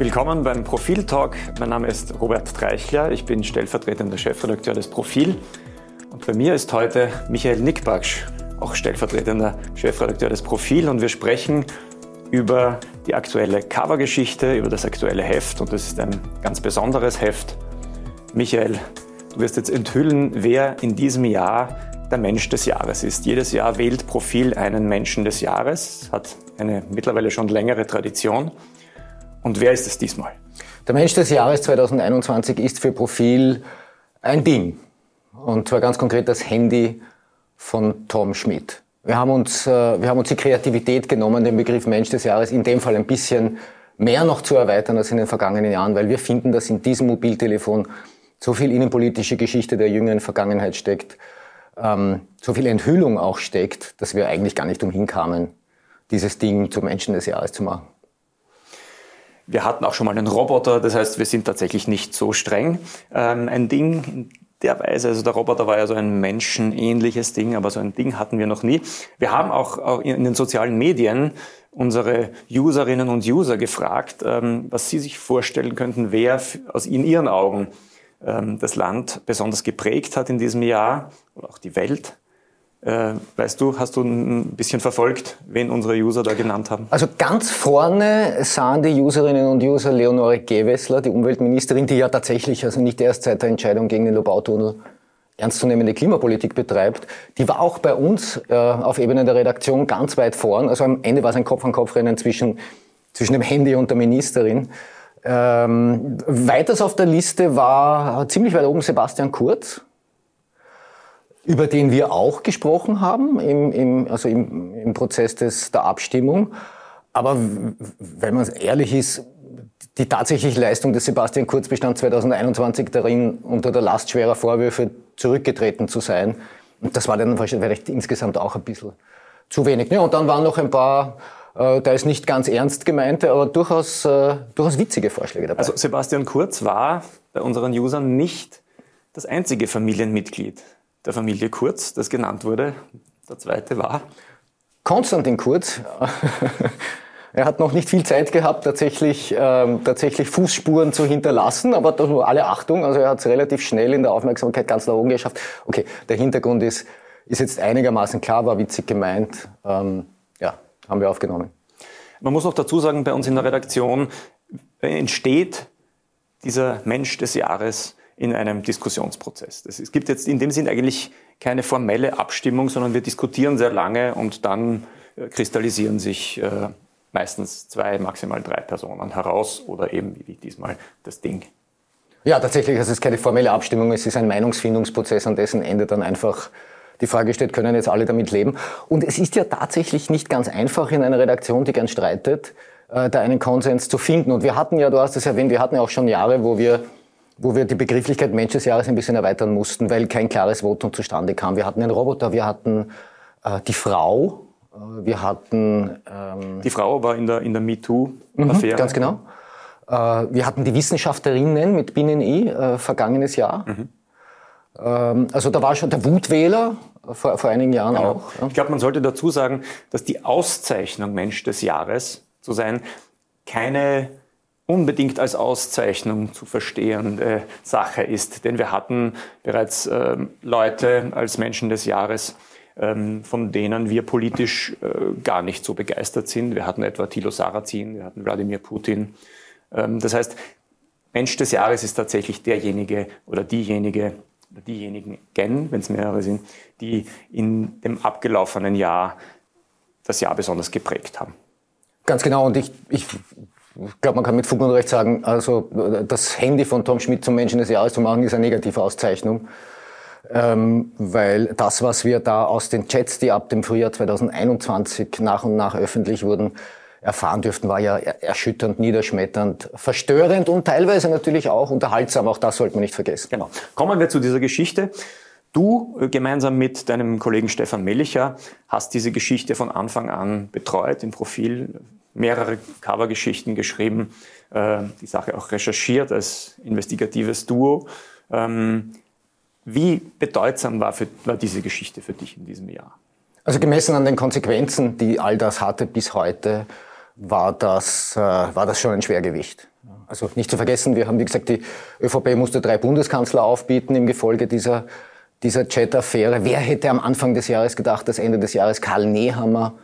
Willkommen beim Profil Talk. Mein Name ist Robert Treichler. Ich bin stellvertretender Chefredakteur des Profil. Und bei mir ist heute Michael Nickbaksch, auch stellvertretender Chefredakteur des Profil. Und wir sprechen über die aktuelle Covergeschichte, über das aktuelle Heft. Und das ist ein ganz besonderes Heft. Michael, du wirst jetzt enthüllen, wer in diesem Jahr der Mensch des Jahres ist. Jedes Jahr wählt Profil einen Menschen des Jahres, hat eine mittlerweile schon längere Tradition. Und wer ist es diesmal? Der Mensch des Jahres 2021 ist für Profil ein Ding. Und zwar ganz konkret das Handy von Tom Schmidt. Wir haben uns, äh, wir haben uns die Kreativität genommen, den Begriff Mensch des Jahres in dem Fall ein bisschen mehr noch zu erweitern als in den vergangenen Jahren, weil wir finden, dass in diesem Mobiltelefon so viel innenpolitische Geschichte der jüngeren Vergangenheit steckt, ähm, so viel Enthüllung auch steckt, dass wir eigentlich gar nicht umhin kamen, dieses Ding zum Menschen des Jahres zu machen. Wir hatten auch schon mal einen Roboter, das heißt, wir sind tatsächlich nicht so streng. Ähm, ein Ding in der Weise, also der Roboter war ja so ein menschenähnliches Ding, aber so ein Ding hatten wir noch nie. Wir haben auch, in den sozialen Medien unsere Userinnen und User gefragt, ähm, was sie sich vorstellen könnten, wer aus in ihren Augen ähm, das Land besonders geprägt hat in diesem Jahr oder auch die Welt. Äh, weißt du, hast du ein bisschen verfolgt, wen unsere User da genannt haben? Also ganz vorne sahen die Userinnen und User Leonore Gewessler, die Umweltministerin, die ja tatsächlich, also nicht erst seit der Entscheidung gegen den Lobautunnel ernstzunehmende Klimapolitik betreibt, die war auch bei uns äh, auf Ebene der Redaktion ganz weit vorn. Also am Ende war es ein Kopf-an-Kopf-Rennen zwischen, zwischen dem Handy und der Ministerin. Ähm, weiters auf der Liste war ziemlich weit oben Sebastian Kurz, über den wir auch gesprochen haben, im, im, also im, im Prozess des, der Abstimmung. Aber wenn man ehrlich ist, die tatsächliche Leistung des Sebastian Kurz bestand 2021 darin, unter der Last schwerer Vorwürfe zurückgetreten zu sein. Und das war dann vielleicht insgesamt auch ein bisschen zu wenig. Ja, und dann waren noch ein paar, äh, da ist nicht ganz ernst gemeinte, aber durchaus, äh, durchaus witzige Vorschläge dabei. Also Sebastian Kurz war bei unseren Usern nicht das einzige Familienmitglied der Familie Kurz, das genannt wurde. Der zweite war Konstantin Kurz. er hat noch nicht viel Zeit gehabt, tatsächlich, ähm, tatsächlich Fußspuren zu hinterlassen, aber da alle Achtung, also er hat es relativ schnell in der Aufmerksamkeit ganz nach oben geschafft. Okay, der Hintergrund ist, ist jetzt einigermaßen klar, war witzig gemeint. Ähm, ja, haben wir aufgenommen. Man muss noch dazu sagen, bei uns in der Redaktion entsteht dieser Mensch des Jahres in einem Diskussionsprozess. Das, es gibt jetzt in dem Sinn eigentlich keine formelle Abstimmung, sondern wir diskutieren sehr lange und dann äh, kristallisieren sich äh, meistens zwei, maximal drei Personen heraus oder eben wie diesmal das Ding. Ja, tatsächlich, es ist keine formelle Abstimmung, es ist ein Meinungsfindungsprozess, an dessen Ende dann einfach die Frage steht, können jetzt alle damit leben? Und es ist ja tatsächlich nicht ganz einfach in einer Redaktion, die gern streitet, äh, da einen Konsens zu finden. Und wir hatten ja, du hast es erwähnt, wir hatten ja auch schon Jahre, wo wir wo wir die Begrifflichkeit Mensch des Jahres ein bisschen erweitern mussten, weil kein klares Votum zustande kam. Wir hatten einen Roboter, wir hatten äh, die Frau, äh, wir hatten... Ähm, die Frau war in der, in der MeToo-Affäre. Mhm, ganz genau. Äh, wir hatten die Wissenschaftlerinnen mit Binnen I äh, vergangenes Jahr. Mhm. Ähm, also da war schon der Wutwähler vor, vor einigen Jahren genau. auch. Ja. Ich glaube, man sollte dazu sagen, dass die Auszeichnung Mensch des Jahres zu sein keine unbedingt als Auszeichnung zu verstehende Sache ist. Denn wir hatten bereits äh, Leute als Menschen des Jahres, ähm, von denen wir politisch äh, gar nicht so begeistert sind. Wir hatten etwa Thilo Sarrazin, wir hatten Wladimir Putin. Ähm, das heißt, Mensch des Jahres ist tatsächlich derjenige oder diejenige, diejenigen, wenn es mehrere sind, die in dem abgelaufenen Jahr das Jahr besonders geprägt haben. Ganz genau. Und ich, ich ich glaube, man kann mit Fug und Recht sagen, also das Handy von Tom Schmidt zum Menschen des Jahres zu machen, ist eine negative Auszeichnung. Ähm, weil das, was wir da aus den Chats, die ab dem Frühjahr 2021 nach und nach öffentlich wurden, erfahren dürften, war ja erschütternd, niederschmetternd, verstörend und teilweise natürlich auch unterhaltsam. Auch das sollte man nicht vergessen. Genau. Kommen wir zu dieser Geschichte. Du äh, gemeinsam mit deinem Kollegen Stefan Mellicher hast diese Geschichte von Anfang an betreut im Profil mehrere Covergeschichten geschrieben, äh, die Sache auch recherchiert als investigatives Duo. Ähm, wie bedeutsam war, für, war diese Geschichte für dich in diesem Jahr? Also gemessen an den Konsequenzen, die all das hatte bis heute, war das, äh, war das schon ein Schwergewicht. Also nicht zu vergessen, wir haben, wie gesagt, die ÖVP musste drei Bundeskanzler aufbieten im Gefolge dieser, dieser Chat-Affäre. Wer hätte am Anfang des Jahres gedacht, dass Ende des Jahres Karl Nehammer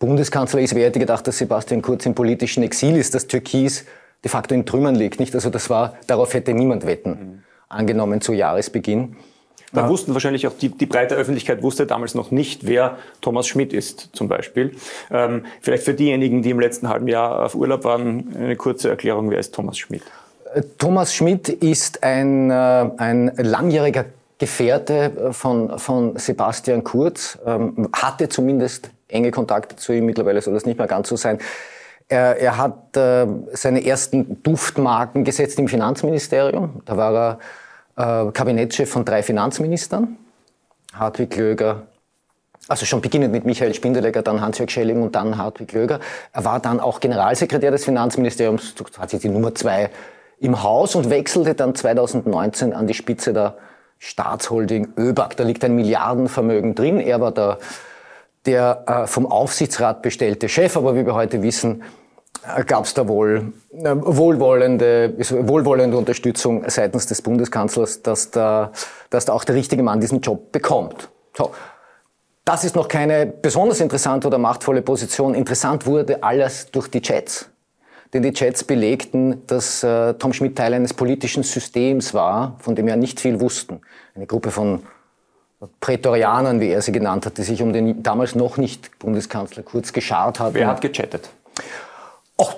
Bundeskanzler ist? Wer hätte gedacht, dass Sebastian Kurz im politischen Exil ist, dass Türkis de facto in Trümmern liegt? Nicht? Also das war, darauf hätte niemand wetten, mhm. angenommen zu Jahresbeginn. Da wussten wahrscheinlich auch die, die breite Öffentlichkeit wusste damals noch nicht, wer Thomas Schmidt ist, zum Beispiel. Ähm, vielleicht für diejenigen, die im letzten halben Jahr auf Urlaub waren, eine kurze Erklärung, wer ist Thomas Schmidt? Äh, Thomas Schmidt ist ein, äh, ein langjähriger Gefährte äh, von, von Sebastian Kurz, ähm, hatte zumindest enge Kontakte zu ihm, mittlerweile soll das nicht mehr ganz so sein. Er, er hat äh, seine ersten Duftmarken gesetzt im Finanzministerium. Da war er äh, Kabinettschef von drei Finanzministern, Hartwig Löger, also schon beginnend mit Michael Spindelegger, dann Hans-Jörg Schelling und dann Hartwig Löger. Er war dann auch Generalsekretär des Finanzministeriums, hat sich die Nummer zwei im Haus und wechselte dann 2019 an die Spitze der Staatsholding ÖBAG. Da liegt ein Milliardenvermögen drin. Er war der, der äh, vom Aufsichtsrat bestellte Chef, aber wie wir heute wissen, äh, gab es da wohl äh, wohlwollende, wohlwollende Unterstützung seitens des Bundeskanzlers, dass da, dass da auch der richtige Mann diesen Job bekommt. So. Das ist noch keine besonders interessante oder machtvolle Position. Interessant wurde alles durch die Chats. Denn die Chats belegten, dass äh, Tom Schmidt Teil eines politischen Systems war, von dem wir nicht viel wussten. Eine Gruppe von Prätorianern, wie er sie genannt hat, die sich um den damals noch nicht Bundeskanzler Kurz geschart hatten. Wer hat gechattet? Oh,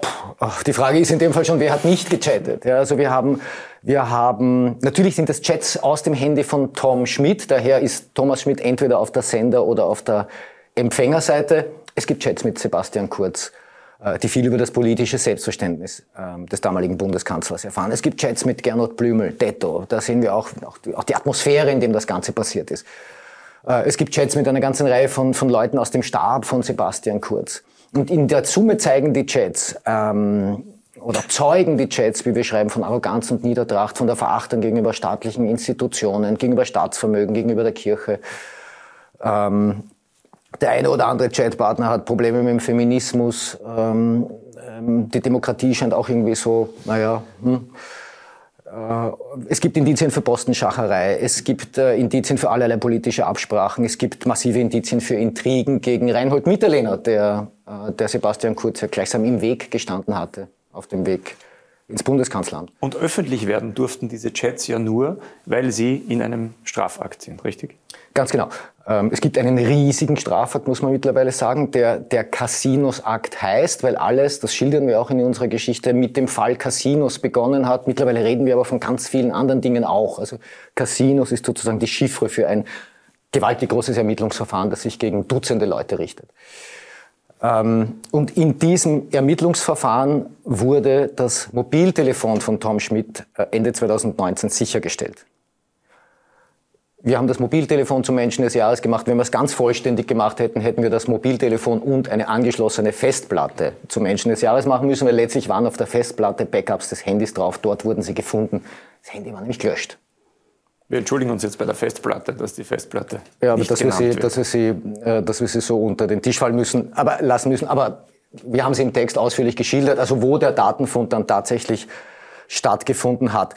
die Frage ist in dem Fall schon, wer hat nicht gechattet? Ja, also wir haben, wir haben, natürlich sind das Chats aus dem Handy von Tom Schmidt, daher ist Thomas Schmidt entweder auf der Sender- oder auf der Empfängerseite. Es gibt Chats mit Sebastian Kurz, die viel über das politische Selbstverständnis ähm, des damaligen Bundeskanzlers erfahren. Es gibt Chats mit Gernot Blümel, Detto, da sehen wir auch, auch die Atmosphäre, in dem das Ganze passiert ist. Äh, es gibt Chats mit einer ganzen Reihe von, von Leuten aus dem Stab von Sebastian Kurz. Und in der Summe zeigen die Chats, ähm, oder zeugen die Chats, wie wir schreiben, von Arroganz und Niedertracht, von der Verachtung gegenüber staatlichen Institutionen, gegenüber Staatsvermögen, gegenüber der Kirche. Ähm, der eine oder andere Chatpartner hat Probleme mit dem Feminismus. Ähm, ähm die Demokratie scheint auch irgendwie so, naja, hm, äh, es gibt Indizien für Postenschacherei, es gibt äh, Indizien für allerlei politische Absprachen, es gibt massive Indizien für Intrigen gegen Reinhold Mitterlehner, der, äh, der Sebastian Kurz ja gleichsam im Weg gestanden hatte, auf dem Weg ins Bundeskanzleramt. Und öffentlich werden durften diese Chats ja nur, weil sie in einem Strafakt sind, richtig? Ganz genau. Ähm, es gibt einen riesigen Strafakt, muss man mittlerweile sagen, der der Casinos-Akt heißt, weil alles, das schildern wir auch in unserer Geschichte, mit dem Fall Casinos begonnen hat. Mittlerweile reden wir aber von ganz vielen anderen Dingen auch. Also Casinos ist sozusagen die Chiffre für ein gewaltig großes Ermittlungsverfahren, das sich gegen Dutzende Leute richtet. Ähm, und in diesem Ermittlungsverfahren wurde das Mobiltelefon von Tom Schmidt äh, Ende 2019 sichergestellt. Wir haben das Mobiltelefon zum Menschen des Jahres gemacht. Wenn wir es ganz vollständig gemacht hätten, hätten wir das Mobiltelefon und eine angeschlossene Festplatte zum Menschen des Jahres machen müssen, weil letztlich waren auf der Festplatte Backups des Handys drauf. Dort wurden sie gefunden. Das Handy war nämlich gelöscht. Wir entschuldigen uns jetzt bei der Festplatte, dass die Festplatte. Ja, aber dass wir, sie, dass, wir sie, äh, dass wir sie so unter den Tisch fallen müssen, aber lassen müssen. Aber wir haben sie im Text ausführlich geschildert, also wo der Datenfund dann tatsächlich stattgefunden hat.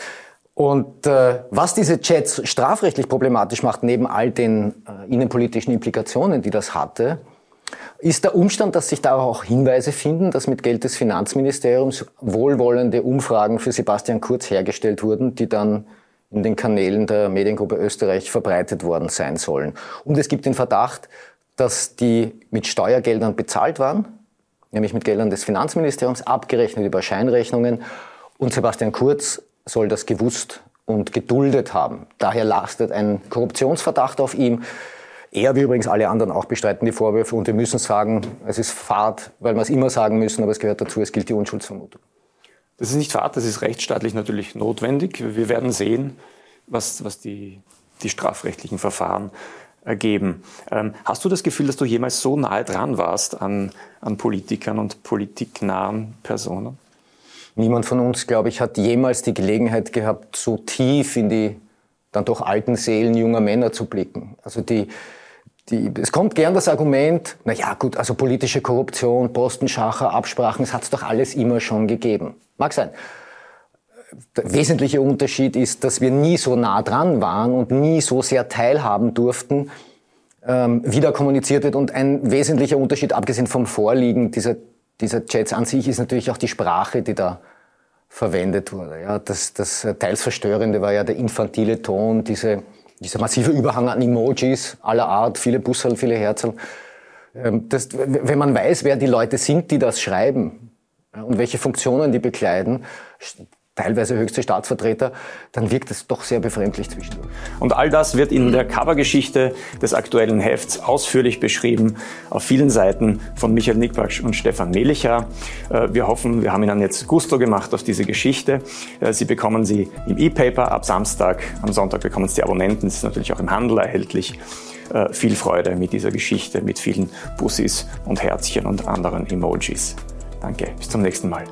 Und äh, was diese Chats strafrechtlich problematisch macht, neben all den äh, innenpolitischen Implikationen, die das hatte, ist der Umstand, dass sich da auch Hinweise finden, dass mit Geld des Finanzministeriums wohlwollende Umfragen für Sebastian Kurz hergestellt wurden, die dann in den Kanälen der Mediengruppe Österreich verbreitet worden sein sollen. Und es gibt den Verdacht, dass die mit Steuergeldern bezahlt waren, nämlich mit Geldern des Finanzministeriums, abgerechnet über Scheinrechnungen. Und Sebastian Kurz soll das gewusst und geduldet haben. Daher lastet ein Korruptionsverdacht auf ihm. Er, wie übrigens alle anderen, auch bestreiten die Vorwürfe. Und wir müssen sagen, es ist Fahrt, weil wir es immer sagen müssen, aber es gehört dazu, es gilt die Unschuldsvermutung. Das ist nicht Fahrt, das ist rechtsstaatlich natürlich notwendig. Wir werden sehen, was, was die, die strafrechtlichen Verfahren ergeben. Ähm, hast du das Gefühl, dass du jemals so nahe dran warst an, an Politikern und politiknahen Personen? Niemand von uns, glaube ich, hat jemals die Gelegenheit gehabt, so tief in die dann doch alten Seelen junger Männer zu blicken. Also die, die, es kommt gern das Argument, na ja, gut, also politische Korruption, Postenschacher, Absprachen, das hat es doch alles immer schon gegeben. Mag sein. der wesentliche Unterschied ist, dass wir nie so nah dran waren und nie so sehr teilhaben durften, ähm, wie da kommuniziert wird. Und ein wesentlicher Unterschied, abgesehen vom Vorliegen dieser, dieser Chats an sich, ist natürlich auch die Sprache, die da verwendet wurde. Ja, das, das teils Verstörende war ja der infantile Ton, diese, dieser massive Überhang an Emojis aller Art, viele Busserl, viele Herzl. Ähm, das, wenn man weiß, wer die Leute sind, die das schreiben und welche Funktionen die bekleiden, teilweise höchste Staatsvertreter, dann wirkt es doch sehr befremdlich zwischendurch. Und all das wird in der Covergeschichte des aktuellen Hefts ausführlich beschrieben, auf vielen Seiten von Michael Nickbatsch und Stefan Melicher. Äh, wir hoffen, wir haben Ihnen jetzt Gusto gemacht auf diese Geschichte. Äh, Sie bekommen sie im E-Paper ab Samstag. Am Sonntag bekommen Sie die Abonnenten. Es ist natürlich auch im Handel erhältlich. Äh, viel Freude mit dieser Geschichte, mit vielen Bussis und Herzchen und anderen Emojis. Danke, bis zum nächsten Mal.